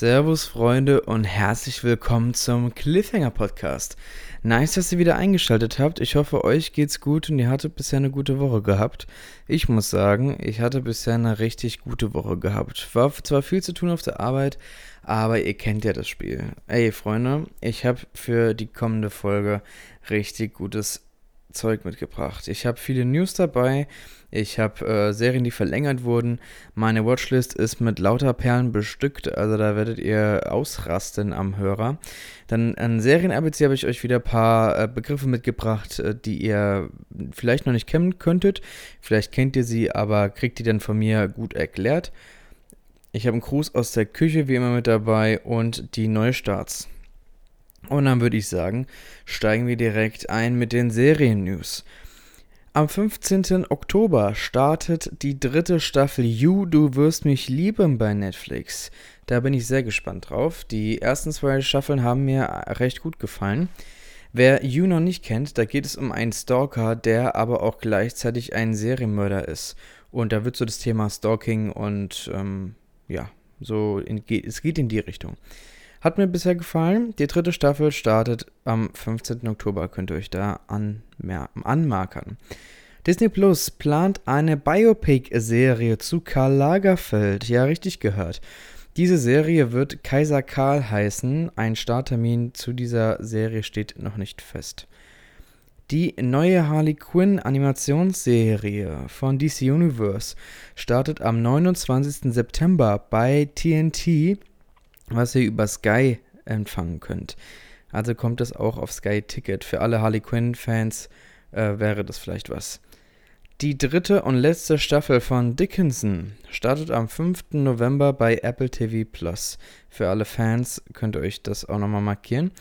Servus Freunde und herzlich willkommen zum Cliffhanger Podcast. Nice, dass ihr wieder eingeschaltet habt. Ich hoffe, euch geht's gut und ihr hattet bisher eine gute Woche gehabt. Ich muss sagen, ich hatte bisher eine richtig gute Woche gehabt. War zwar viel zu tun auf der Arbeit, aber ihr kennt ja das Spiel. Ey Freunde, ich habe für die kommende Folge richtig gutes Zeug mitgebracht. Ich habe viele News dabei. Ich habe äh, Serien, die verlängert wurden. Meine Watchlist ist mit lauter Perlen bestückt, also da werdet ihr ausrasten am Hörer. Dann an Serien-ABC habe ich euch wieder ein paar äh, Begriffe mitgebracht, äh, die ihr vielleicht noch nicht kennen könntet. Vielleicht kennt ihr sie, aber kriegt die dann von mir gut erklärt. Ich habe einen Gruß aus der Küche wie immer mit dabei und die Neustarts. Und dann würde ich sagen, steigen wir direkt ein mit den Serien-News. Am 15. Oktober startet die dritte Staffel You, du wirst mich lieben bei Netflix. Da bin ich sehr gespannt drauf. Die ersten zwei Staffeln haben mir recht gut gefallen. Wer You noch nicht kennt, da geht es um einen Stalker, der aber auch gleichzeitig ein Serienmörder ist. Und da wird so das Thema Stalking und ähm, ja, so in, es geht in die Richtung. Hat mir bisher gefallen. Die dritte Staffel startet am 15. Oktober. Könnt ihr euch da anmarkern. Disney Plus plant eine Biopic-Serie zu Karl Lagerfeld. Ja, richtig gehört. Diese Serie wird Kaiser Karl heißen. Ein Starttermin zu dieser Serie steht noch nicht fest. Die neue Harley Quinn Animationsserie von DC Universe startet am 29. September bei TNT was ihr über Sky empfangen könnt. Also kommt das auch auf Sky Ticket. Für alle Harley Quinn-Fans äh, wäre das vielleicht was. Die dritte und letzte Staffel von Dickinson startet am 5. November bei Apple TV Plus. Für alle Fans könnt ihr euch das auch nochmal markieren.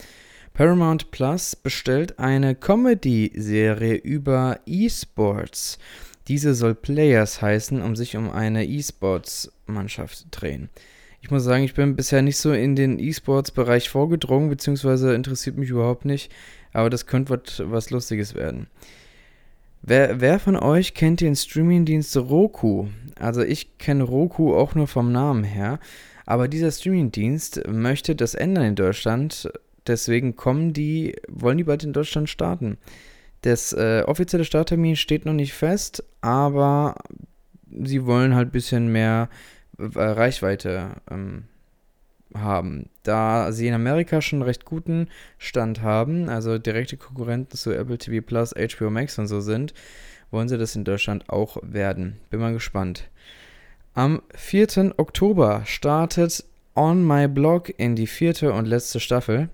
Paramount Plus bestellt eine Comedy-Serie über E-Sports. Diese soll Players heißen, um sich um eine E-Sports-Mannschaft drehen. Ich muss sagen, ich bin bisher nicht so in den E-Sports-Bereich vorgedrungen, beziehungsweise interessiert mich überhaupt nicht. Aber das könnte was, was Lustiges werden. Wer, wer von euch kennt den Streamingdienst Roku? Also ich kenne Roku auch nur vom Namen her. Aber dieser Streamingdienst möchte das ändern in Deutschland. Deswegen kommen die, wollen die bald in Deutschland starten. Das äh, offizielle Starttermin steht noch nicht fest, aber sie wollen halt ein bisschen mehr äh, Reichweite ähm, haben. Da sie in Amerika schon recht guten Stand haben, also direkte Konkurrenten zu Apple TV Plus, HBO Max und so sind, wollen sie das in Deutschland auch werden. Bin mal gespannt. Am 4. Oktober startet On My Blog in die vierte und letzte Staffel.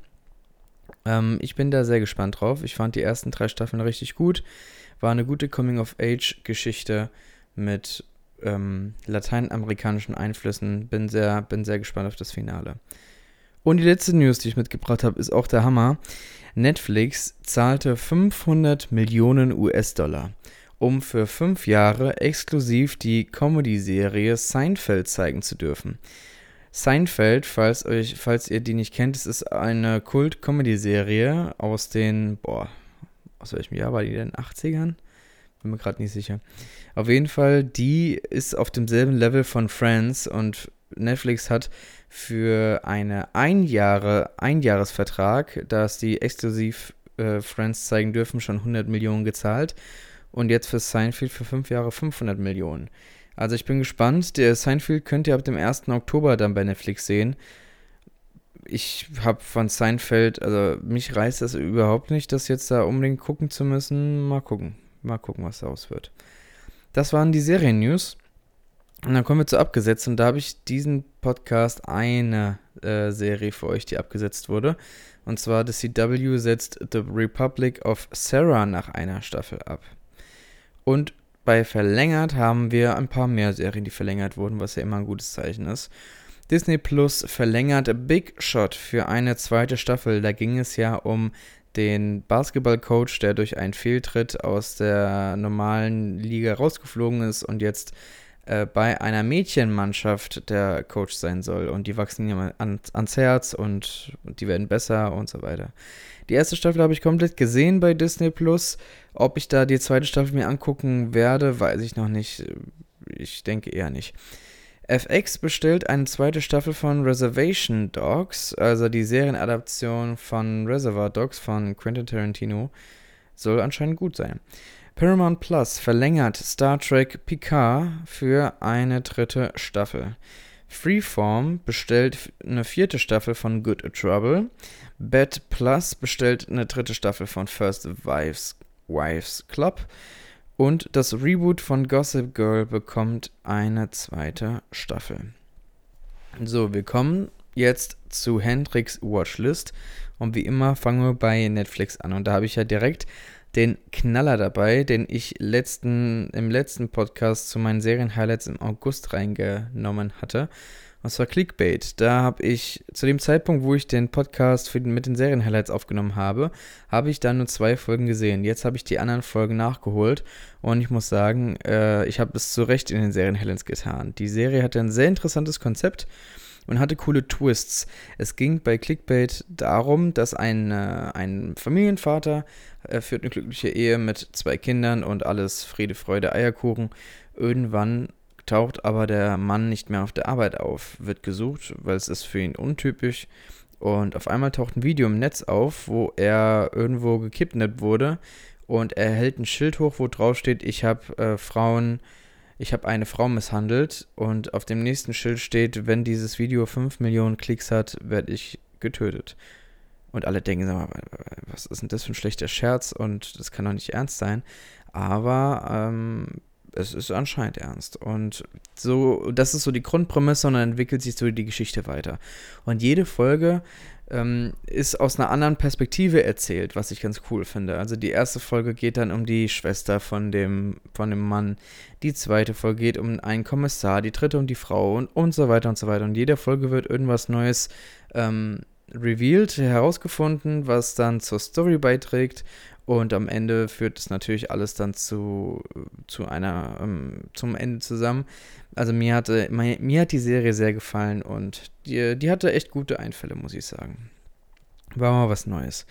Ähm, ich bin da sehr gespannt drauf. Ich fand die ersten drei Staffeln richtig gut. War eine gute Coming-of-Age-Geschichte mit ähm, lateinamerikanischen Einflüssen. Bin sehr, bin sehr gespannt auf das Finale. Und die letzte News, die ich mitgebracht habe, ist auch der Hammer. Netflix zahlte 500 Millionen US-Dollar, um für fünf Jahre exklusiv die Comedy-Serie Seinfeld zeigen zu dürfen. Seinfeld, falls, euch, falls ihr die nicht kennt, es ist eine Kult-Comedy-Serie aus den, boah, aus welchem Jahr war die denn? 80ern? Bin mir gerade nicht sicher. Auf jeden Fall, die ist auf demselben Level von Friends und Netflix hat für einen Einjahre, Einjahresvertrag, dass die exklusiv äh, Friends zeigen dürfen, schon 100 Millionen gezahlt. Und jetzt für Seinfeld für fünf Jahre 500 Millionen. Also ich bin gespannt. Der Seinfeld könnt ihr ab dem 1. Oktober dann bei Netflix sehen. Ich habe von Seinfeld, also mich reißt das überhaupt nicht, das jetzt da unbedingt gucken zu müssen. Mal gucken. Mal gucken, was daraus wird. Das waren die Serien-News. Und dann kommen wir zu abgesetzt. Und da habe ich diesen Podcast eine äh, Serie für euch, die abgesetzt wurde. Und zwar The CW setzt The Republic of Sarah nach einer Staffel ab. Und bei verlängert haben wir ein paar mehr Serien, die verlängert wurden, was ja immer ein gutes Zeichen ist. Disney Plus verlängert Big Shot für eine zweite Staffel. Da ging es ja um den Basketballcoach, der durch einen Fehltritt aus der normalen Liga rausgeflogen ist und jetzt äh, bei einer Mädchenmannschaft der Coach sein soll. Und die wachsen ihm an, ans Herz und, und die werden besser und so weiter. Die erste Staffel habe ich komplett gesehen bei Disney Plus. Ob ich da die zweite Staffel mir angucken werde, weiß ich noch nicht. Ich denke eher nicht. FX bestellt eine zweite Staffel von Reservation Dogs, also die Serienadaption von Reservoir Dogs von Quentin Tarantino. Soll anscheinend gut sein. Paramount Plus verlängert Star Trek Picard für eine dritte Staffel. Freeform bestellt eine vierte Staffel von Good Trouble. Bad Plus bestellt eine dritte Staffel von First Wives, Wives Club. Und das Reboot von Gossip Girl bekommt eine zweite Staffel. So, wir kommen jetzt zu Hendrix Watchlist. Und wie immer fangen wir bei Netflix an. Und da habe ich ja direkt den Knaller dabei, den ich letzten, im letzten Podcast zu meinen Serienhighlights im August reingenommen hatte. Und zwar Clickbait. Da habe ich zu dem Zeitpunkt, wo ich den Podcast für, mit den Serienhighlights aufgenommen habe, habe ich da nur zwei Folgen gesehen. Jetzt habe ich die anderen Folgen nachgeholt und ich muss sagen, äh, ich habe es zu Recht in den Serienhighlights getan. Die Serie hatte ein sehr interessantes Konzept und hatte coole Twists. Es ging bei Clickbait darum, dass ein, äh, ein Familienvater äh, führt eine glückliche Ehe mit zwei Kindern und alles Friede, Freude, Eierkuchen. Irgendwann taucht aber der Mann nicht mehr auf der Arbeit auf, wird gesucht, weil es ist für ihn untypisch. Und auf einmal taucht ein Video im Netz auf, wo er irgendwo gekidnappt wurde und er hält ein Schild hoch, wo drauf steht, ich habe äh, Frauen, ich habe eine Frau misshandelt und auf dem nächsten Schild steht, wenn dieses Video 5 Millionen Klicks hat, werde ich getötet. Und alle denken, sag mal, was ist denn das für ein schlechter Scherz und das kann doch nicht ernst sein. Aber ähm, es ist anscheinend ernst. Und so, das ist so die Grundprämisse und dann entwickelt sich so die Geschichte weiter. Und jede Folge ähm, ist aus einer anderen Perspektive erzählt, was ich ganz cool finde. Also die erste Folge geht dann um die Schwester von dem, von dem Mann, die zweite Folge geht um einen Kommissar, die dritte um die Frau und, und so weiter und so weiter. Und jede Folge wird irgendwas Neues ähm, revealed, herausgefunden, was dann zur Story beiträgt und am Ende führt es natürlich alles dann zu, zu einer, ähm, zum Ende zusammen. Also mir hatte, mir, mir hat die Serie sehr gefallen und die, die hatte echt gute Einfälle, muss ich sagen. War mal was Neues.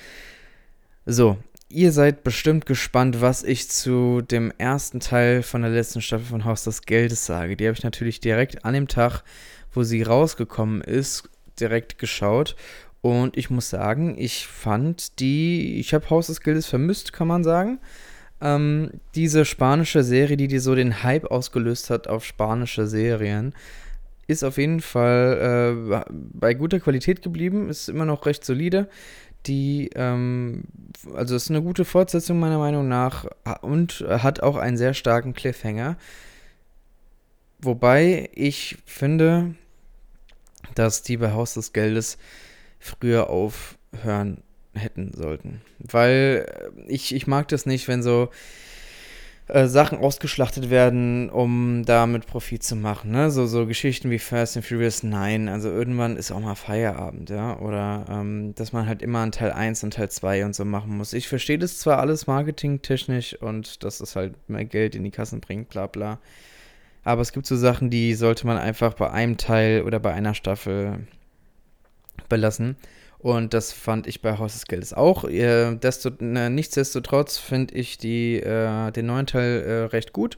So, ihr seid bestimmt gespannt, was ich zu dem ersten Teil von der letzten Staffel von Haus des Geldes sage. Die habe ich natürlich direkt an dem Tag, wo sie rausgekommen ist, direkt geschaut und ich muss sagen, ich fand die, ich habe Haus des Gildes vermisst, kann man sagen. Ähm, diese spanische Serie, die dir so den Hype ausgelöst hat auf spanische Serien, ist auf jeden Fall äh, bei guter Qualität geblieben, ist immer noch recht solide. Die, ähm, also ist eine gute Fortsetzung meiner Meinung nach und hat auch einen sehr starken Cliffhanger. Wobei ich finde, dass die bei Haus des Geldes früher aufhören hätten sollten. Weil äh, ich, ich mag das nicht, wenn so äh, Sachen ausgeschlachtet werden, um damit Profit zu machen. Ne? So, so Geschichten wie Fast and Furious 9. Also irgendwann ist auch mal Feierabend, ja. Oder ähm, dass man halt immer an Teil 1 und Teil 2 und so machen muss. Ich verstehe das zwar alles marketingtechnisch und dass es halt mehr Geld in die Kassen bringt, bla bla. Aber es gibt so Sachen, die sollte man einfach bei einem Teil oder bei einer Staffel belassen. Und das fand ich bei Haus des Geldes auch. Äh, desto, ne, nichtsdestotrotz finde ich die, äh, den neuen Teil äh, recht gut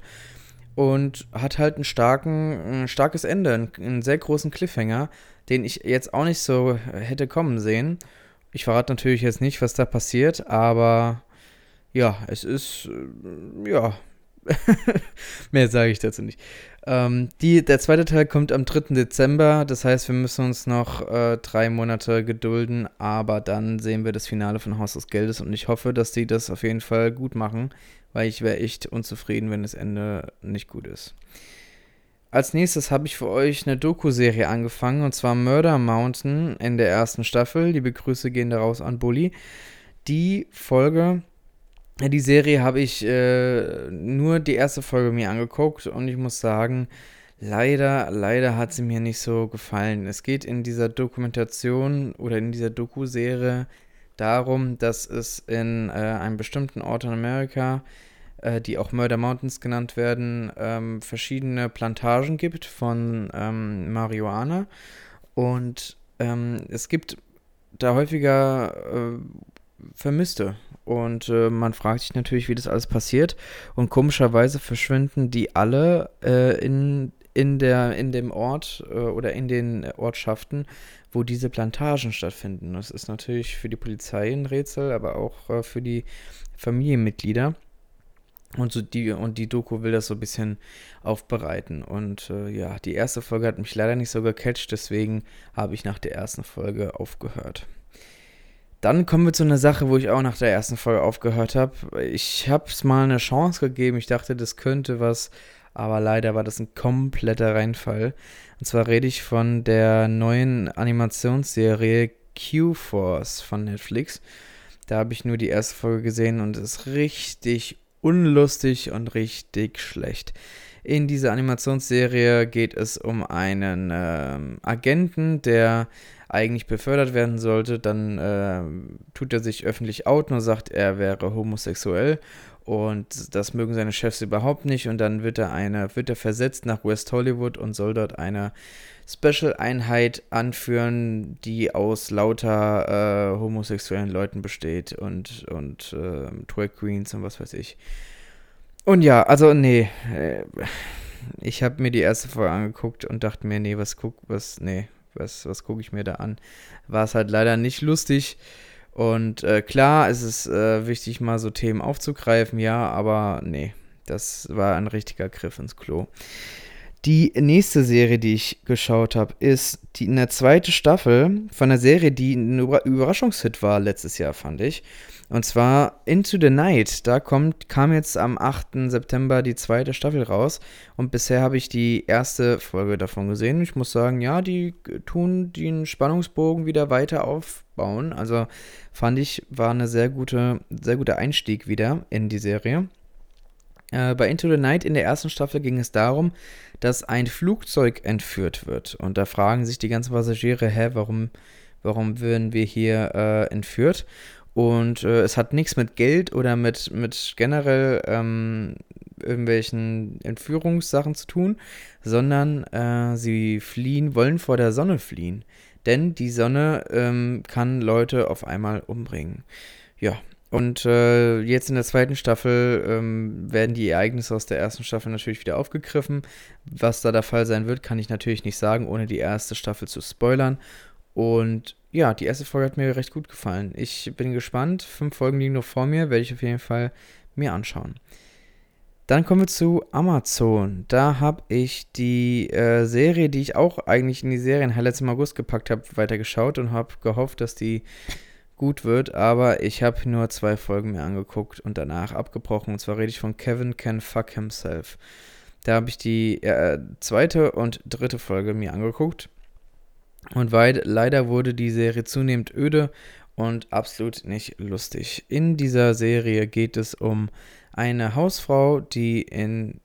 und hat halt einen starken, ein starkes Ende, einen, einen, sehr großen Cliffhanger, den ich jetzt auch nicht so hätte kommen sehen. Ich verrate natürlich jetzt nicht, was da passiert, aber ja, es ist, äh, ja, mehr sage ich dazu nicht. Ähm, die, der zweite Teil kommt am 3. Dezember, das heißt, wir müssen uns noch äh, drei Monate gedulden, aber dann sehen wir das Finale von Haus des Geldes und ich hoffe, dass die das auf jeden Fall gut machen, weil ich wäre echt unzufrieden, wenn das Ende nicht gut ist. Als nächstes habe ich für euch eine Doku-Serie angefangen und zwar Murder Mountain in der ersten Staffel. Liebe Grüße gehen daraus an Bully. Die Folge die Serie habe ich äh, nur die erste Folge mir angeguckt und ich muss sagen, leider, leider hat sie mir nicht so gefallen. Es geht in dieser Dokumentation oder in dieser Doku-Serie darum, dass es in äh, einem bestimmten Ort in Amerika, äh, die auch Murder Mountains genannt werden, ähm, verschiedene Plantagen gibt von ähm, Marihuana und ähm, es gibt da häufiger äh, Vermisste und äh, man fragt sich natürlich, wie das alles passiert. Und komischerweise verschwinden die alle äh, in, in, der, in dem Ort äh, oder in den Ortschaften, wo diese Plantagen stattfinden. Das ist natürlich für die Polizei ein Rätsel, aber auch äh, für die Familienmitglieder. Und, so die, und die Doku will das so ein bisschen aufbereiten. Und äh, ja, die erste Folge hat mich leider nicht so gecatcht, deswegen habe ich nach der ersten Folge aufgehört. Dann kommen wir zu einer Sache, wo ich auch nach der ersten Folge aufgehört habe. Ich habe es mal eine Chance gegeben. Ich dachte, das könnte was, aber leider war das ein kompletter Reinfall. Und zwar rede ich von der neuen Animationsserie Q-Force von Netflix. Da habe ich nur die erste Folge gesehen und es ist richtig unlustig und richtig schlecht. In dieser Animationsserie geht es um einen ähm, Agenten, der eigentlich befördert werden sollte. Dann äh, tut er sich öffentlich outen und sagt, er wäre homosexuell. Und das mögen seine Chefs überhaupt nicht. Und dann wird er, eine, wird er versetzt nach West Hollywood und soll dort eine Special-Einheit anführen, die aus lauter äh, homosexuellen Leuten besteht und, und äh, Drag Queens und was weiß ich. Und ja, also nee, äh, ich habe mir die erste Folge angeguckt und dachte mir, nee, was guck, was, nee, was, was gucke ich mir da an? War es halt leider nicht lustig. Und äh, klar, es ist äh, wichtig, mal so Themen aufzugreifen, ja, aber nee, das war ein richtiger Griff ins Klo. Die nächste Serie, die ich geschaut habe, ist die in der zweiten Staffel von einer Serie, die ein Überraschungshit war letztes Jahr, fand ich. Und zwar Into the Night. Da kommt, kam jetzt am 8. September die zweite Staffel raus. Und bisher habe ich die erste Folge davon gesehen. Ich muss sagen, ja, die tun den Spannungsbogen wieder weiter aufbauen. Also fand ich, war eine sehr gute, sehr guter Einstieg wieder in die Serie. Äh, bei Into the Night in der ersten Staffel ging es darum, dass ein Flugzeug entführt wird. Und da fragen sich die ganzen Passagiere, hä, warum, warum werden wir hier äh, entführt? Und äh, es hat nichts mit Geld oder mit, mit generell ähm, irgendwelchen Entführungssachen zu tun, sondern äh, sie fliehen, wollen vor der Sonne fliehen. Denn die Sonne ähm, kann Leute auf einmal umbringen. Ja, und äh, jetzt in der zweiten Staffel ähm, werden die Ereignisse aus der ersten Staffel natürlich wieder aufgegriffen. Was da der Fall sein wird, kann ich natürlich nicht sagen, ohne die erste Staffel zu spoilern. Und ja, die erste Folge hat mir recht gut gefallen. Ich bin gespannt. Fünf Folgen liegen noch vor mir, werde ich auf jeden Fall mir anschauen. Dann kommen wir zu Amazon. Da habe ich die äh, Serie, die ich auch eigentlich in die Serien-Highlights im August gepackt habe, weitergeschaut und habe gehofft, dass die gut wird, aber ich habe nur zwei Folgen mir angeguckt und danach abgebrochen. Und zwar rede ich von Kevin Can Fuck Himself. Da habe ich die äh, zweite und dritte Folge mir angeguckt. Und weil, leider wurde die Serie zunehmend öde und absolut nicht lustig. In dieser Serie geht es um eine Hausfrau, die in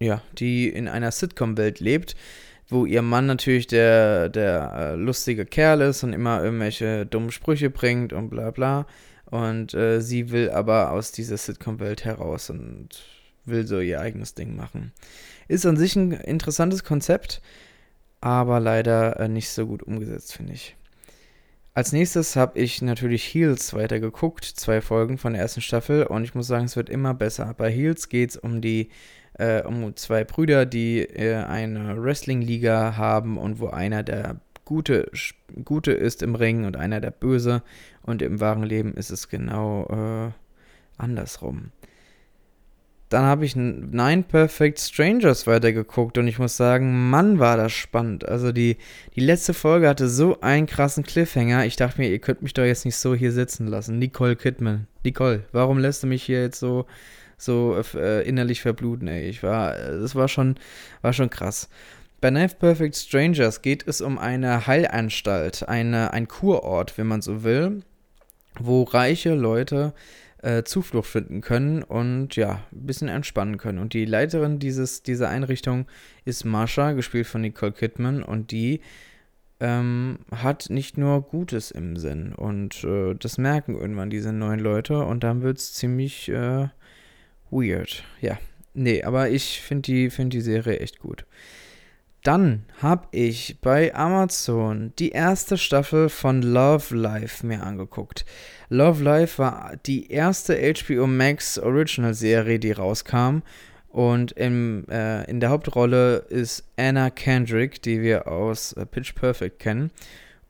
ja, die in einer Sitcom-Welt lebt, wo ihr Mann natürlich der, der äh, lustige Kerl ist und immer irgendwelche dummen Sprüche bringt und bla bla. Und äh, sie will aber aus dieser Sitcom-Welt heraus und will so ihr eigenes Ding machen. Ist an sich ein interessantes Konzept, aber leider äh, nicht so gut umgesetzt, finde ich. Als nächstes habe ich natürlich Heels weitergeguckt, zwei Folgen von der ersten Staffel und ich muss sagen, es wird immer besser. Bei Heels geht es um die äh, um zwei Brüder, die äh, eine Wrestling-Liga haben und wo einer der Gute, Gute ist im Ring und einer der Böse. Und im wahren Leben ist es genau äh, andersrum. Dann habe ich Nine Perfect Strangers weitergeguckt und ich muss sagen, Mann, war das spannend. Also die, die letzte Folge hatte so einen krassen Cliffhanger. Ich dachte mir, ihr könnt mich doch jetzt nicht so hier sitzen lassen. Nicole Kidman. Nicole, warum lässt du mich hier jetzt so so äh, innerlich verbluten, ey. Ich war, das war schon, war schon krass. Bei Knife Perfect Strangers geht es um eine Heilanstalt, eine, ein Kurort, wenn man so will, wo reiche Leute äh, Zuflucht finden können und ja, ein bisschen entspannen können. Und die Leiterin dieses, dieser Einrichtung ist Marsha, gespielt von Nicole Kidman, und die ähm, hat nicht nur Gutes im Sinn. Und äh, das merken irgendwann diese neuen Leute und dann wird es ziemlich äh, weird. Ja. Nee, aber ich finde die, find die Serie echt gut. Dann habe ich bei Amazon die erste Staffel von Love Life mir angeguckt. Love Life war die erste HBO Max Original Serie, die rauskam. Und im, äh, in der Hauptrolle ist Anna Kendrick, die wir aus äh, Pitch Perfect kennen.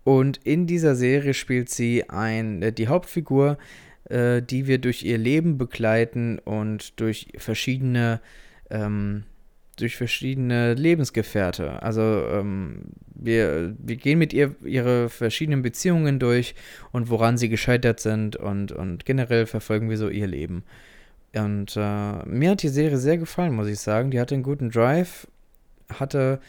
Und in dieser Serie spielt sie ein, äh, die Hauptfigur, äh, die wir durch ihr Leben begleiten und durch verschiedene ähm, durch verschiedene Lebensgefährte. Also ähm, wir, wir gehen mit ihr ihre verschiedenen Beziehungen durch und woran sie gescheitert sind und, und generell verfolgen wir so ihr Leben. Und äh, mir hat die Serie sehr gefallen, muss ich sagen. Die hatte einen guten Drive, hatte,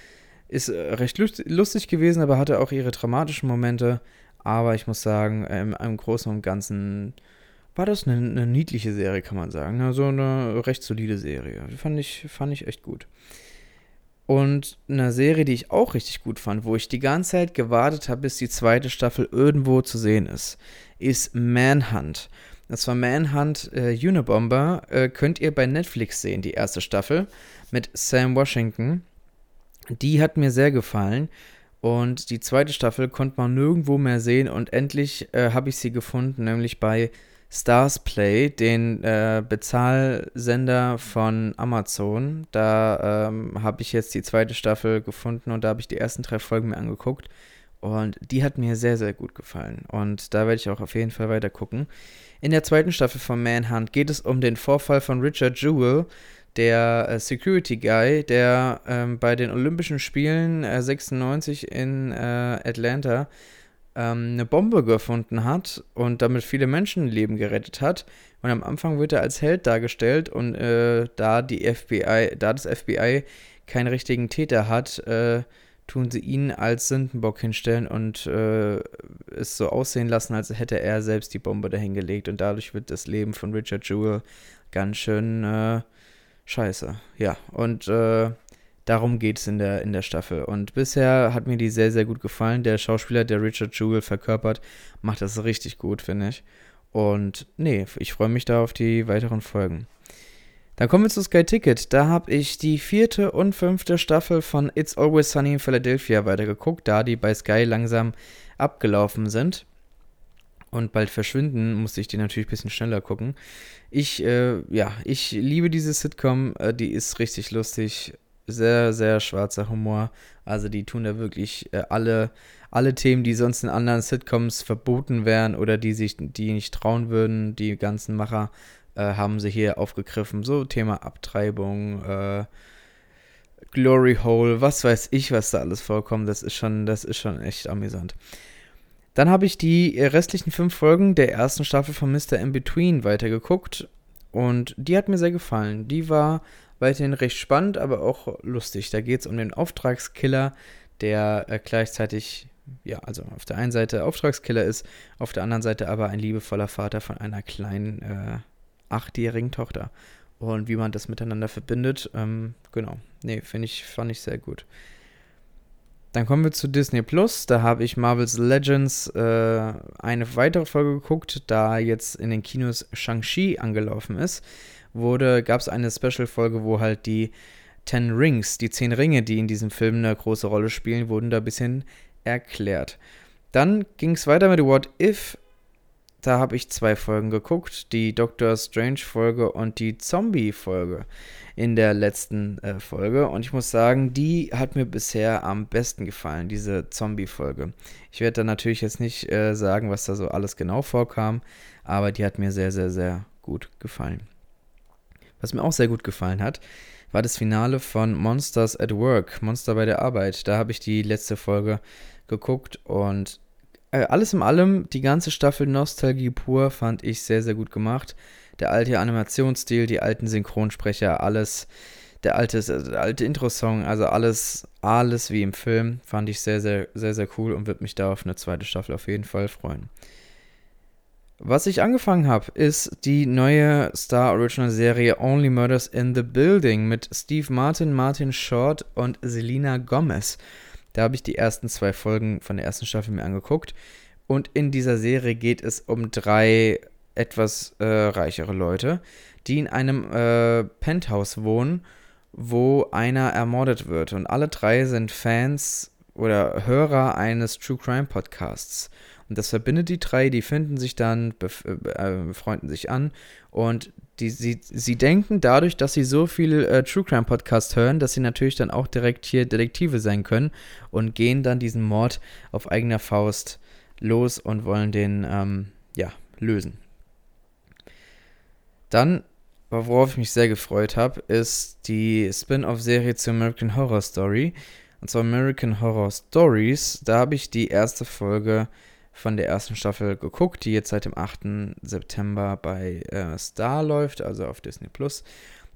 ist äh, recht lustig gewesen, aber hatte auch ihre dramatischen Momente. Aber ich muss sagen, im, im Großen und Ganzen war das eine, eine, niedliche Serie, kann man sagen. Also eine recht solide Serie. Fand ich, fand ich echt gut. Und eine Serie, die ich auch richtig gut fand, wo ich die ganze Zeit gewartet habe, bis die zweite Staffel irgendwo zu sehen ist, ist Manhunt. Das war Manhunt äh, Unabomber. Äh, könnt ihr bei Netflix sehen, die erste Staffel mit Sam Washington. Die hat mir sehr gefallen. Und die zweite Staffel konnte man nirgendwo mehr sehen. Und endlich äh, habe ich sie gefunden, nämlich bei Stars Play, den äh, Bezahlsender von Amazon. Da ähm, habe ich jetzt die zweite Staffel gefunden und da habe ich die ersten drei Folgen mir angeguckt. Und die hat mir sehr, sehr gut gefallen. Und da werde ich auch auf jeden Fall weiter gucken. In der zweiten Staffel von Manhunt geht es um den Vorfall von Richard Jewell, der äh, Security Guy, der ähm, bei den Olympischen Spielen äh, 96 in äh, Atlanta ähm, eine Bombe gefunden hat und damit viele Menschenleben gerettet hat. Und am Anfang wird er als Held dargestellt und äh, da die FBI, da das FBI keinen richtigen Täter hat, äh, tun sie ihn als Sündenbock hinstellen und äh, es so aussehen lassen, als hätte er selbst die Bombe dahingelegt. Und dadurch wird das Leben von Richard Jewell ganz schön äh, scheiße. Ja, und äh, darum geht es in der, in der Staffel. Und bisher hat mir die sehr, sehr gut gefallen. Der Schauspieler, der Richard Jewell verkörpert, macht das richtig gut, finde ich. Und nee, ich freue mich da auf die weiteren Folgen. Dann kommen wir zu Sky Ticket. Da habe ich die vierte und fünfte Staffel von It's Always Sunny in Philadelphia weitergeguckt, da die bei Sky langsam abgelaufen sind und bald verschwinden, musste ich die natürlich ein bisschen schneller gucken. Ich, äh, ja, ich liebe diese Sitcom, äh, die ist richtig lustig, sehr, sehr schwarzer Humor. Also die tun da wirklich äh, alle, alle Themen, die sonst in anderen Sitcoms verboten wären oder die sich, die nicht trauen würden, die ganzen Macher, äh, haben sie hier aufgegriffen. So Thema Abtreibung, äh, Glory Hole, was weiß ich, was da alles vorkommt. Das ist schon, das ist schon echt amüsant. Dann habe ich die restlichen fünf Folgen der ersten Staffel von Mr. In Between weitergeguckt und die hat mir sehr gefallen. Die war weiterhin recht spannend, aber auch lustig. Da geht es um den Auftragskiller, der äh, gleichzeitig, ja, also auf der einen Seite Auftragskiller ist, auf der anderen Seite aber ein liebevoller Vater von einer kleinen äh, achtjährigen Tochter. Und wie man das miteinander verbindet, ähm, genau. Nee, finde ich, fand ich sehr gut. Dann kommen wir zu Disney Plus. Da habe ich Marvel's Legends äh, eine weitere Folge geguckt, da jetzt in den Kinos Shang-Chi angelaufen ist. Wurde, gab es eine Special-Folge, wo halt die Ten Rings, die zehn Ringe, die in diesem Film eine große Rolle spielen, wurden da ein bisschen erklärt. Dann ging es weiter mit What If da habe ich zwei Folgen geguckt, die Doctor Strange Folge und die Zombie Folge in der letzten äh, Folge und ich muss sagen, die hat mir bisher am besten gefallen, diese Zombie Folge. Ich werde da natürlich jetzt nicht äh, sagen, was da so alles genau vorkam, aber die hat mir sehr, sehr, sehr gut gefallen. Was mir auch sehr gut gefallen hat, war das Finale von Monsters at Work, Monster bei der Arbeit. Da habe ich die letzte Folge geguckt und äh, alles in allem, die ganze Staffel Nostalgie pur fand ich sehr, sehr gut gemacht. Der alte Animationsstil, die alten Synchronsprecher, alles, der alte, der alte Intro-Song, also alles, alles wie im Film, fand ich sehr, sehr, sehr, sehr cool und würde mich da auf eine zweite Staffel auf jeden Fall freuen. Was ich angefangen habe, ist die neue Star Original Serie Only Murders in the Building mit Steve Martin, Martin Short und Selina Gomez. Da habe ich die ersten zwei Folgen von der ersten Staffel mir angeguckt. Und in dieser Serie geht es um drei etwas äh, reichere Leute, die in einem äh, Penthouse wohnen, wo einer ermordet wird. Und alle drei sind Fans oder Hörer eines True Crime Podcasts. Und das verbindet die drei, die finden sich dann, bef äh, befreunden sich an und die, sie, sie denken dadurch, dass sie so viel äh, True Crime Podcast hören, dass sie natürlich dann auch direkt hier Detektive sein können und gehen dann diesen Mord auf eigener Faust los und wollen den, ähm, ja, lösen. Dann, worauf ich mich sehr gefreut habe, ist die Spin-off-Serie zur American Horror Story. Und zwar American Horror Stories. Da habe ich die erste Folge von der ersten Staffel geguckt, die jetzt seit dem 8. September bei äh, Star läuft, also auf Disney Plus.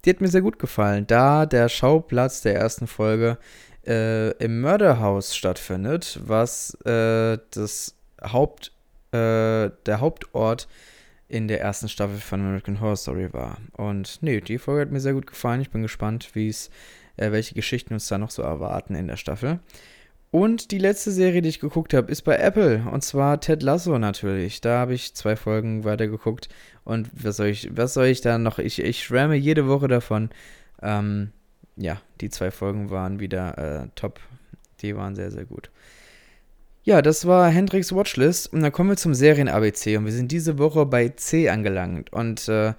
Die hat mir sehr gut gefallen, da der Schauplatz der ersten Folge äh, im Mörderhaus stattfindet, was äh, das Haupt, äh, der Hauptort in der ersten Staffel von American Horror Story war. Und nee, die Folge hat mir sehr gut gefallen. Ich bin gespannt, wie es, äh, welche Geschichten uns da noch so erwarten in der Staffel. Und die letzte Serie, die ich geguckt habe, ist bei Apple. Und zwar Ted Lasso natürlich. Da habe ich zwei Folgen weitergeguckt. Und was soll ich, was soll ich da noch? Ich, ich schwärme jede Woche davon. Ähm, ja, die zwei Folgen waren wieder äh, top. Die waren sehr, sehr gut. Ja, das war Hendrix Watchlist. Und dann kommen wir zum Serien-ABC. Und wir sind diese Woche bei C angelangt. Und äh,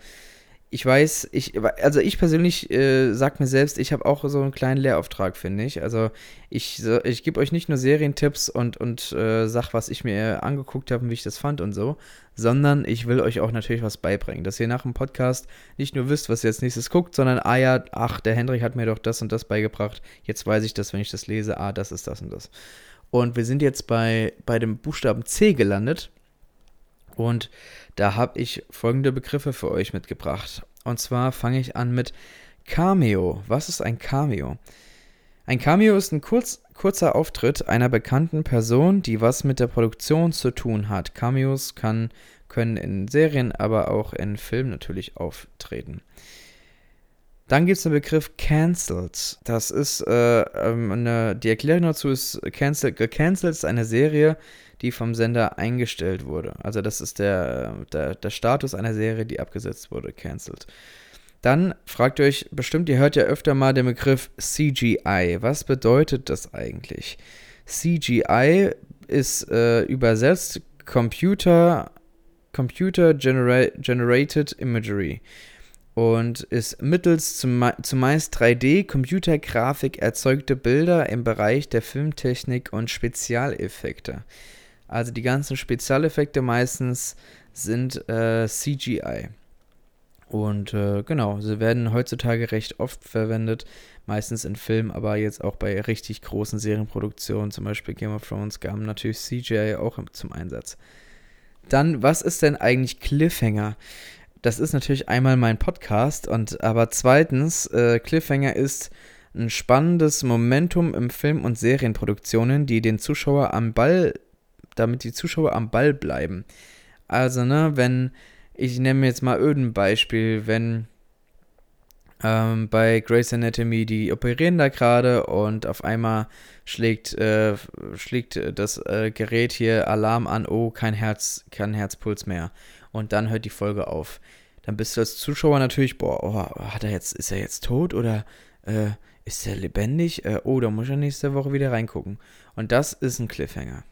ich weiß, ich, also ich persönlich äh, sag mir selbst, ich habe auch so einen kleinen Lehrauftrag, finde ich. Also ich, ich gebe euch nicht nur Serientipps und, und äh, sag, was ich mir angeguckt habe und wie ich das fand und so, sondern ich will euch auch natürlich was beibringen, dass ihr nach dem Podcast nicht nur wisst, was ihr jetzt nächstes guckt, sondern, ah ja, ach, der Hendrik hat mir doch das und das beigebracht, jetzt weiß ich das, wenn ich das lese, ah, das ist das und das. Und wir sind jetzt bei, bei dem Buchstaben C gelandet. Und da habe ich folgende Begriffe für euch mitgebracht. Und zwar fange ich an mit Cameo. Was ist ein Cameo? Ein Cameo ist ein kurz, kurzer Auftritt einer bekannten Person, die was mit der Produktion zu tun hat. Cameos kann, können in Serien, aber auch in Filmen natürlich auftreten. Dann gibt es den Begriff Cancelled. Das ist äh, ähm, eine, die Erklärung dazu ist Cancelled. Ist eine Serie, die vom Sender eingestellt wurde. Also das ist der, der, der Status einer Serie, die abgesetzt wurde, cancelled. Dann fragt ihr euch bestimmt, ihr hört ja öfter mal den Begriff CGI. Was bedeutet das eigentlich? CGI ist äh, übersetzt Computer, Computer Genera Generated Imagery und ist mittels zumeist 3D-Computergrafik erzeugte Bilder im Bereich der Filmtechnik und Spezialeffekte. Also die ganzen Spezialeffekte meistens sind äh, CGI. Und äh, genau, sie werden heutzutage recht oft verwendet, meistens in Filmen, aber jetzt auch bei richtig großen Serienproduktionen, zum Beispiel Game of Thrones, gaben natürlich CGI auch zum Einsatz. Dann, was ist denn eigentlich Cliffhanger? Das ist natürlich einmal mein Podcast, und aber zweitens, äh, Cliffhanger ist ein spannendes Momentum im Film- und Serienproduktionen, die den Zuschauer am Ball damit die Zuschauer am Ball bleiben. Also, ne, wenn, ich nehme jetzt mal irgendein Beispiel, wenn ähm, bei Grey's Anatomy, die operieren da gerade und auf einmal schlägt, äh, schlägt das äh, Gerät hier Alarm an, oh, kein Herz, kein Herzpuls mehr. Und dann hört die Folge auf. Dann bist du als Zuschauer natürlich, boah, oh, hat er jetzt, ist er jetzt tot oder äh, ist er lebendig? Äh, oh, da muss er nächste Woche wieder reingucken. Und das ist ein Cliffhanger.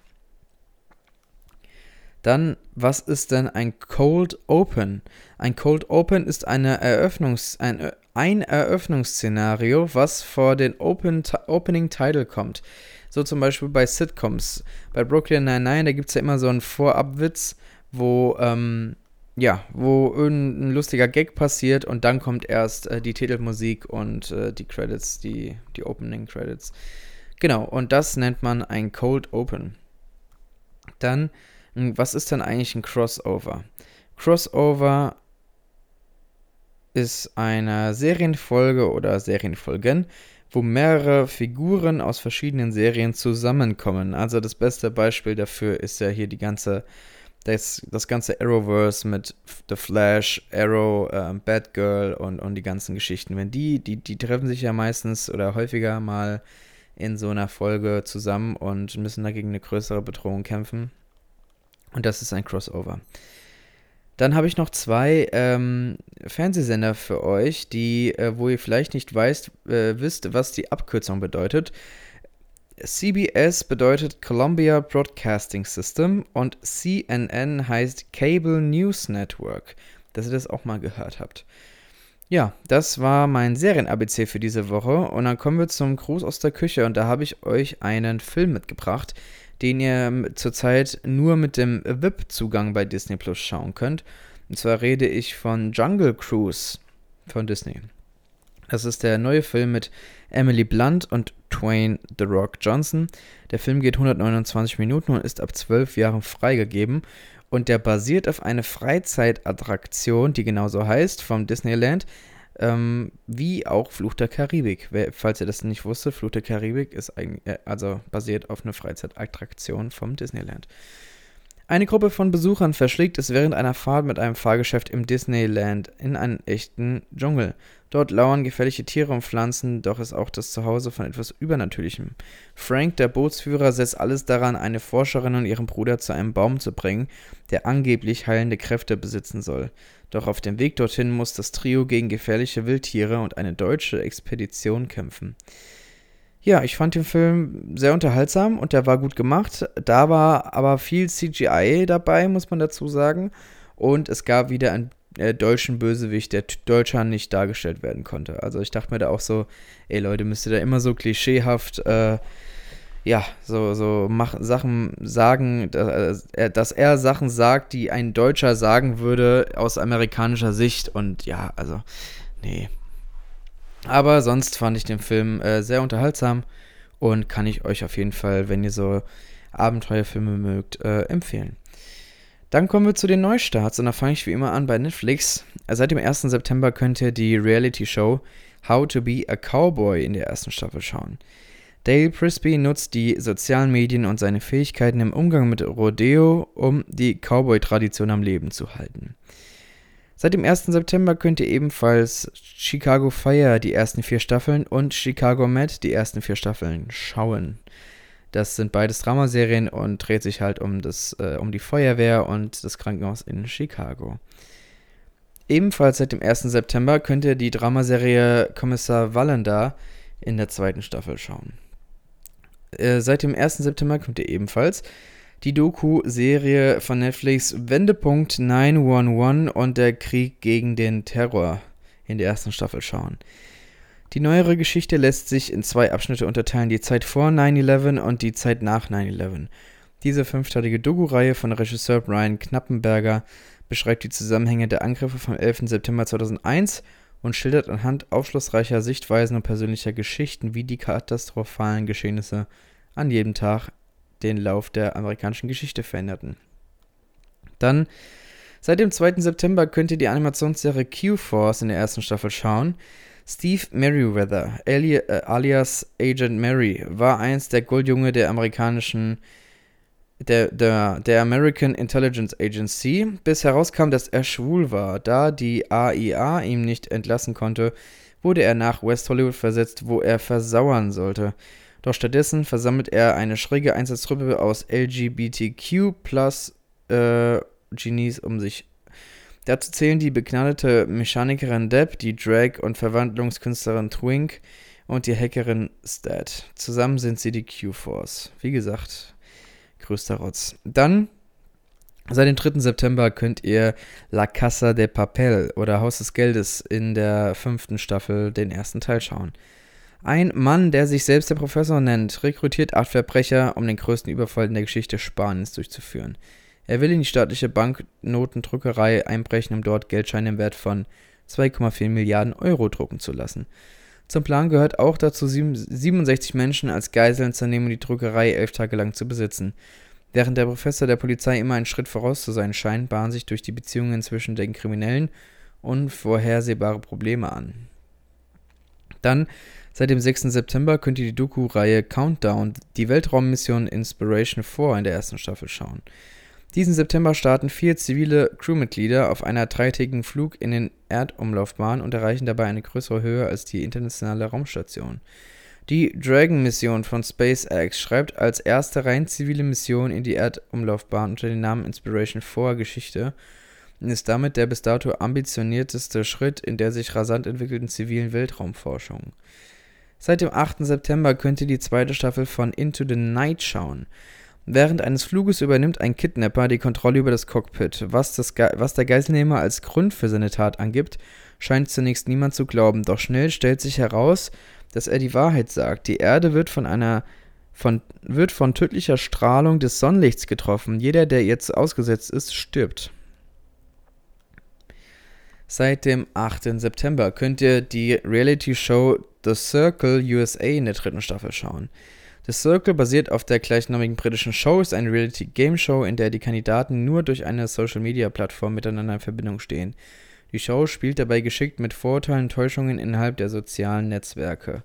Dann, was ist denn ein Cold Open? Ein Cold Open ist eine Eröffnungs-, ein, ein Eröffnungsszenario, was vor den Open Opening Title kommt. So zum Beispiel bei Sitcoms. Bei Brooklyn Nine-Nine, da gibt es ja immer so einen Vorabwitz, wo, ähm, ja, wo irgendein lustiger Gag passiert und dann kommt erst äh, die Titelmusik und äh, die Credits, die, die Opening Credits. Genau, und das nennt man ein Cold Open. Dann was ist denn eigentlich ein Crossover? Crossover ist eine Serienfolge oder Serienfolgen, wo mehrere Figuren aus verschiedenen Serien zusammenkommen. Also das beste Beispiel dafür ist ja hier die ganze, das, das ganze Arrowverse mit The Flash, Arrow, äh, Batgirl und, und die ganzen Geschichten. Wenn die, die, die treffen sich ja meistens oder häufiger mal in so einer Folge zusammen und müssen dagegen eine größere Bedrohung kämpfen. Und das ist ein Crossover. Dann habe ich noch zwei ähm, Fernsehsender für euch, die, äh, wo ihr vielleicht nicht weißt, äh, wisst, was die Abkürzung bedeutet. CBS bedeutet Columbia Broadcasting System und CNN heißt Cable News Network. dass ihr das auch mal gehört habt. Ja, das war mein Serien-ABC für diese Woche. Und dann kommen wir zum Gruß aus der Küche. Und da habe ich euch einen Film mitgebracht, den ihr zurzeit nur mit dem VIP-Zugang bei Disney Plus schauen könnt. Und zwar rede ich von Jungle Cruise von Disney. Das ist der neue Film mit Emily Blunt und Twain The Rock Johnson. Der Film geht 129 Minuten und ist ab 12 Jahren freigegeben. Und der basiert auf einer Freizeitattraktion, die genauso heißt, vom Disneyland, ähm, wie auch Fluch der Karibik. Wer, falls ihr das nicht wusstet, Fluch der Karibik ist eigentlich, äh, also basiert auf einer Freizeitattraktion vom Disneyland. Eine Gruppe von Besuchern verschlägt es während einer Fahrt mit einem Fahrgeschäft im Disneyland in einen echten Dschungel. Dort lauern gefährliche Tiere und Pflanzen, doch ist auch das Zuhause von etwas Übernatürlichem. Frank, der Bootsführer, setzt alles daran, eine Forscherin und ihren Bruder zu einem Baum zu bringen, der angeblich heilende Kräfte besitzen soll. Doch auf dem Weg dorthin muss das Trio gegen gefährliche Wildtiere und eine deutsche Expedition kämpfen. Ja, ich fand den Film sehr unterhaltsam und der war gut gemacht. Da war aber viel CGI dabei, muss man dazu sagen. Und es gab wieder einen äh, deutschen Bösewicht, der Deutscher nicht dargestellt werden konnte. Also ich dachte mir da auch so, ey Leute, müsst ihr da immer so klischeehaft, äh, ja, so, so mach, Sachen sagen, dass er, dass er Sachen sagt, die ein Deutscher sagen würde aus amerikanischer Sicht. Und ja, also, nee, aber sonst fand ich den Film äh, sehr unterhaltsam und kann ich euch auf jeden Fall, wenn ihr so Abenteuerfilme mögt, äh, empfehlen. Dann kommen wir zu den Neustarts und da fange ich wie immer an bei Netflix. Seit dem 1. September könnt ihr die Reality-Show How to Be a Cowboy in der ersten Staffel schauen. Dale Prisby nutzt die sozialen Medien und seine Fähigkeiten im Umgang mit Rodeo, um die Cowboy-Tradition am Leben zu halten. Seit dem 1. September könnt ihr ebenfalls Chicago Fire die ersten vier Staffeln und Chicago Med die ersten vier Staffeln schauen. Das sind beides Dramaserien und dreht sich halt um, das, äh, um die Feuerwehr und das Krankenhaus in Chicago. Ebenfalls seit dem 1. September könnt ihr die Dramaserie Kommissar Wallander in der zweiten Staffel schauen. Äh, seit dem 1. September könnt ihr ebenfalls die Doku-Serie von Netflix Wendepunkt 911 und der Krieg gegen den Terror in der ersten Staffel schauen. Die neuere Geschichte lässt sich in zwei Abschnitte unterteilen, die Zeit vor 9-11 und die Zeit nach 9-11. Diese fünfteilige Doku-Reihe von Regisseur Brian Knappenberger beschreibt die Zusammenhänge der Angriffe vom 11. September 2001 und schildert anhand aufschlussreicher Sichtweisen und persönlicher Geschichten, wie die katastrophalen Geschehnisse an jedem Tag den Lauf der amerikanischen Geschichte veränderten. Dann, seit dem 2. September könnt ihr die Animationsserie Q-Force in der ersten Staffel schauen. Steve Merriweather, äh, alias Agent Mary, war einst der Goldjunge der amerikanischen der, der, der American Intelligence Agency, bis herauskam, dass er schwul war. Da die AIA ihm nicht entlassen konnte, wurde er nach West Hollywood versetzt, wo er versauern sollte. Doch stattdessen versammelt er eine schräge Einsatztruppe aus LGBTQ plus äh, Genies um sich. Dazu zählen die begnadete Mechanikerin Deb, die Drag- und Verwandlungskünstlerin Twink und die Hackerin Stat. Zusammen sind sie die Q-Force. Wie gesagt, größter Rotz. Dann, seit dem 3. September könnt ihr La Casa de Papel oder Haus des Geldes in der fünften Staffel den ersten Teil schauen. Ein Mann, der sich selbst der Professor nennt, rekrutiert acht Verbrecher, um den größten Überfall in der Geschichte Spaniens durchzuführen. Er will in die staatliche Banknotendruckerei einbrechen, um dort Geldscheine im Wert von 2,4 Milliarden Euro drucken zu lassen. Zum Plan gehört auch dazu, 67 Menschen als Geiseln zu nehmen und die Druckerei elf Tage lang zu besitzen. Während der Professor der Polizei immer einen Schritt voraus zu sein scheint, bahnen sich durch die Beziehungen zwischen den Kriminellen unvorhersehbare Probleme an. Dann Seit dem 6. September könnt ihr die Doku-Reihe Countdown, die Weltraummission Inspiration 4 in der ersten Staffel schauen. Diesen September starten vier zivile Crewmitglieder auf einer dreitägigen Flug in den Erdumlaufbahn und erreichen dabei eine größere Höhe als die internationale Raumstation. Die Dragon-Mission von SpaceX schreibt als erste rein zivile Mission in die Erdumlaufbahn unter dem Namen Inspiration 4 Geschichte und ist damit der bis dato ambitionierteste Schritt in der sich rasant entwickelnden zivilen Weltraumforschung. Seit dem 8. September könnt ihr die zweite Staffel von Into the Night schauen. Während eines Fluges übernimmt ein Kidnapper die Kontrolle über das Cockpit. Was, das was der Geiselnehmer als Grund für seine Tat angibt, scheint zunächst niemand zu glauben. Doch schnell stellt sich heraus, dass er die Wahrheit sagt. Die Erde wird von einer von, wird von tödlicher Strahlung des Sonnenlichts getroffen. Jeder, der jetzt ausgesetzt ist, stirbt. Seit dem 8. September könnt ihr die Reality-Show The Circle USA in der dritten Staffel schauen. The Circle basiert auf der gleichnamigen britischen Show, ist eine Reality-Game-Show, in der die Kandidaten nur durch eine Social-Media-Plattform miteinander in Verbindung stehen. Die Show spielt dabei geschickt mit Vorurteilen und Täuschungen innerhalb der sozialen Netzwerke.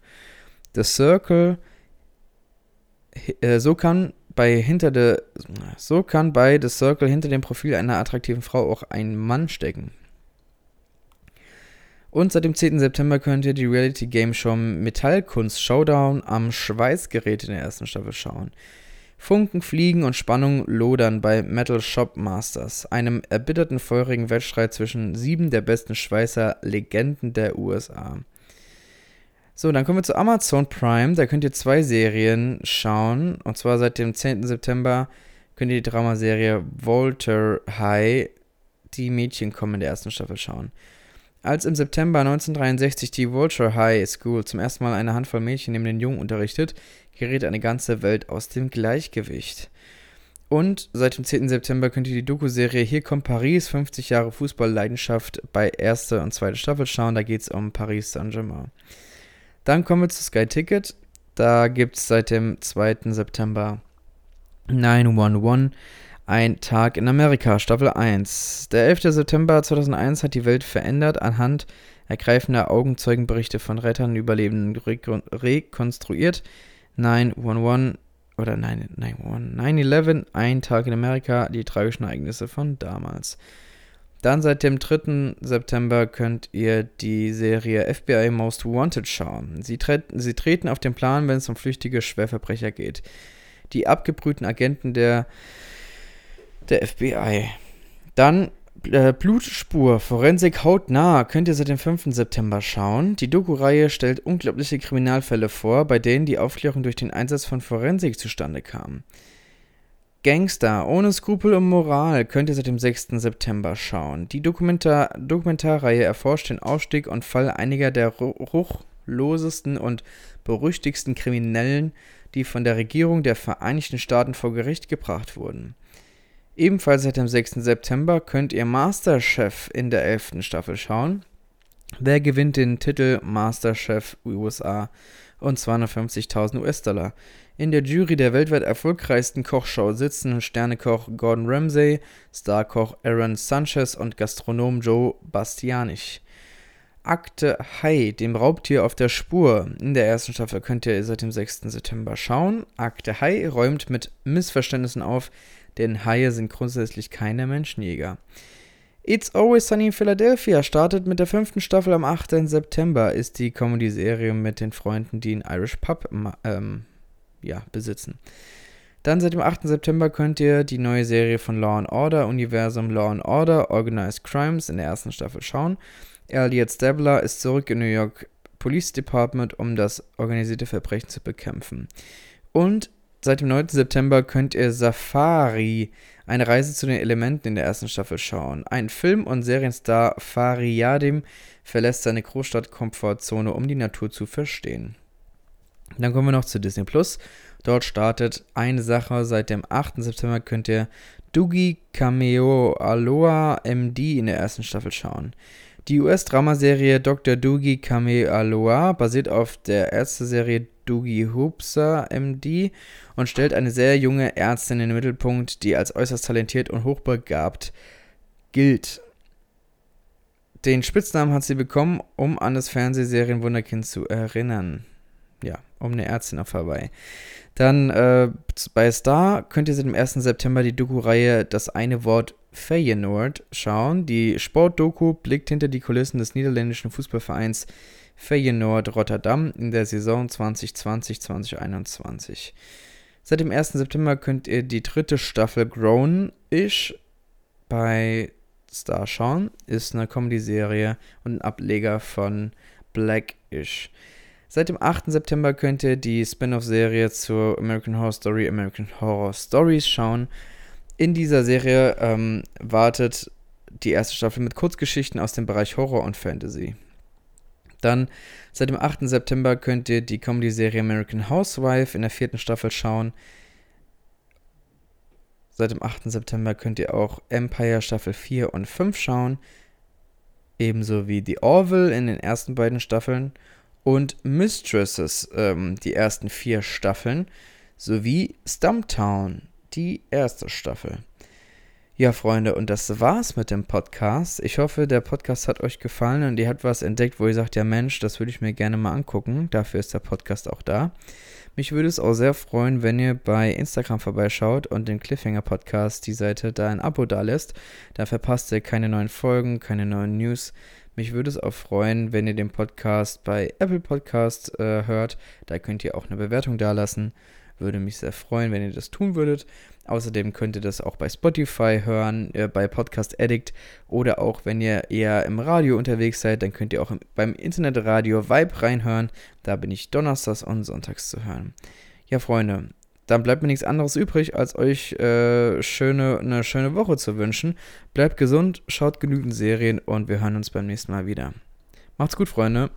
The Circle äh, so kann bei hinter de, so kann bei The Circle hinter dem Profil einer attraktiven Frau auch ein Mann stecken. Und seit dem 10. September könnt ihr die Reality Game Show Metallkunst Showdown am Schweißgerät in der ersten Staffel schauen. Funken fliegen und Spannung lodern bei Metal Shop Masters, einem erbitterten feurigen Wettstreit zwischen sieben der besten Schweißer Legenden der USA. So, dann kommen wir zu Amazon Prime. Da könnt ihr zwei Serien schauen. Und zwar seit dem 10. September könnt ihr die Dramaserie Walter High, die Mädchen kommen in der ersten Staffel schauen. Als im September 1963 die Walter High School zum ersten Mal eine Handvoll Mädchen neben den Jungen unterrichtet, gerät eine ganze Welt aus dem Gleichgewicht. Und seit dem 10. September könnt ihr die Doku-Serie Hier kommt Paris, 50 Jahre Fußballleidenschaft bei erste und zweite Staffel schauen. Da geht es um Paris Saint-Germain. Dann kommen wir zu Sky Ticket. Da gibt es seit dem 2. September 911 ein Tag in Amerika, Staffel 1. Der 11. September 2001 hat die Welt verändert anhand ergreifender Augenzeugenberichte von Rettern und Überlebenden rekonstruiert. 911 oder 9-11, ein Tag in Amerika, die tragischen Ereignisse von damals. Dann seit dem 3. September könnt ihr die Serie FBI Most Wanted schauen. Sie, treten, sie treten auf den Plan, wenn es um flüchtige Schwerverbrecher geht. Die abgebrühten Agenten der, der FBI. Dann äh, Blutspur, Forensik hautnah könnt ihr seit dem 5. September schauen. Die Doku-Reihe stellt unglaubliche Kriminalfälle vor, bei denen die Aufklärung durch den Einsatz von Forensik zustande kam. Gangster ohne Skrupel und Moral könnt ihr seit dem 6. September schauen. Die Dokumentar Dokumentarreihe erforscht den Aufstieg und Fall einiger der ruchlosesten und berüchtigsten Kriminellen, die von der Regierung der Vereinigten Staaten vor Gericht gebracht wurden. Ebenfalls seit dem 6. September könnt ihr Masterchef in der 11. Staffel schauen. Wer gewinnt den Titel Masterchef USA? Und 250.000 US-Dollar. In der Jury der weltweit erfolgreichsten Kochshow sitzen Sternekoch Gordon Ramsay, Starkoch Aaron Sanchez und Gastronom Joe Bastianich. Akte Hai, dem Raubtier auf der Spur. In der ersten Staffel könnt ihr seit dem 6. September schauen. Akte Hai räumt mit Missverständnissen auf, denn Haie sind grundsätzlich keine Menschenjäger. It's Always Sunny in Philadelphia startet mit der fünften Staffel am 8. September, ist die Comedy-Serie mit den Freunden, die einen Irish Pub ähm, ja, besitzen. Dann seit dem 8. September könnt ihr die neue Serie von Law and Order, Universum Law and Order, Organized Crimes in der ersten Staffel schauen. Elliot Stabler ist zurück in New York Police Department, um das organisierte Verbrechen zu bekämpfen. Und seit dem 9. September könnt ihr Safari, eine Reise zu den Elementen in der ersten Staffel schauen. Ein Film- und Serienstar Fariyadim verlässt seine Großstadt-Komfortzone, um die Natur zu verstehen. Dann kommen wir noch zu Disney Plus. Dort startet eine Sache. Seit dem 8. September könnt ihr Dugi Cameo Aloha MD in der ersten Staffel schauen. Die US-Dramaserie Dr. Doogie Cameo Aloha basiert auf der Ärzteserie Doogie Hoopser MD und stellt eine sehr junge Ärztin in den Mittelpunkt, die als äußerst talentiert und hochbegabt gilt. Den Spitznamen hat sie bekommen, um an das Fernsehserien-Wunderkind zu erinnern ja, um eine Ärztin auch vorbei. Dann äh, bei Star könnt ihr seit dem 1. September die Doku-Reihe Das eine Wort Feyenoord schauen. Die Sportdoku blickt hinter die Kulissen des niederländischen Fußballvereins Feyenoord Rotterdam in der Saison 2020-2021. Seit dem 1. September könnt ihr die dritte Staffel Grown-ish bei Star schauen. Ist eine Comedy-Serie und ein Ableger von Black-ish. Seit dem 8. September könnt ihr die Spin-off-Serie zur American Horror Story American Horror Stories schauen. In dieser Serie ähm, wartet die erste Staffel mit Kurzgeschichten aus dem Bereich Horror und Fantasy. Dann seit dem 8. September könnt ihr die Comedy-Serie American Housewife in der vierten Staffel schauen. Seit dem 8. September könnt ihr auch Empire Staffel 4 und 5 schauen. Ebenso wie The Orville in den ersten beiden Staffeln. Und Mistresses, ähm, die ersten vier Staffeln. Sowie Stumptown, die erste Staffel. Ja, Freunde, und das war's mit dem Podcast. Ich hoffe, der Podcast hat euch gefallen und ihr habt was entdeckt, wo ihr sagt, ja Mensch, das würde ich mir gerne mal angucken. Dafür ist der Podcast auch da. Mich würde es auch sehr freuen, wenn ihr bei Instagram vorbeischaut und den Cliffhanger Podcast die Seite da ein Abo da lässt. Da verpasst ihr keine neuen Folgen, keine neuen News. Mich würde es auch freuen, wenn ihr den Podcast bei Apple Podcast äh, hört. Da könnt ihr auch eine Bewertung dalassen. Würde mich sehr freuen, wenn ihr das tun würdet. Außerdem könnt ihr das auch bei Spotify hören, äh, bei Podcast Addict oder auch wenn ihr eher im Radio unterwegs seid, dann könnt ihr auch im, beim Internetradio Vibe reinhören. Da bin ich donnerstags und sonntags zu hören. Ja, Freunde, dann bleibt mir nichts anderes übrig, als euch äh, schöne, eine schöne Woche zu wünschen. Bleibt gesund, schaut genügend Serien und wir hören uns beim nächsten Mal wieder. Macht's gut, Freunde.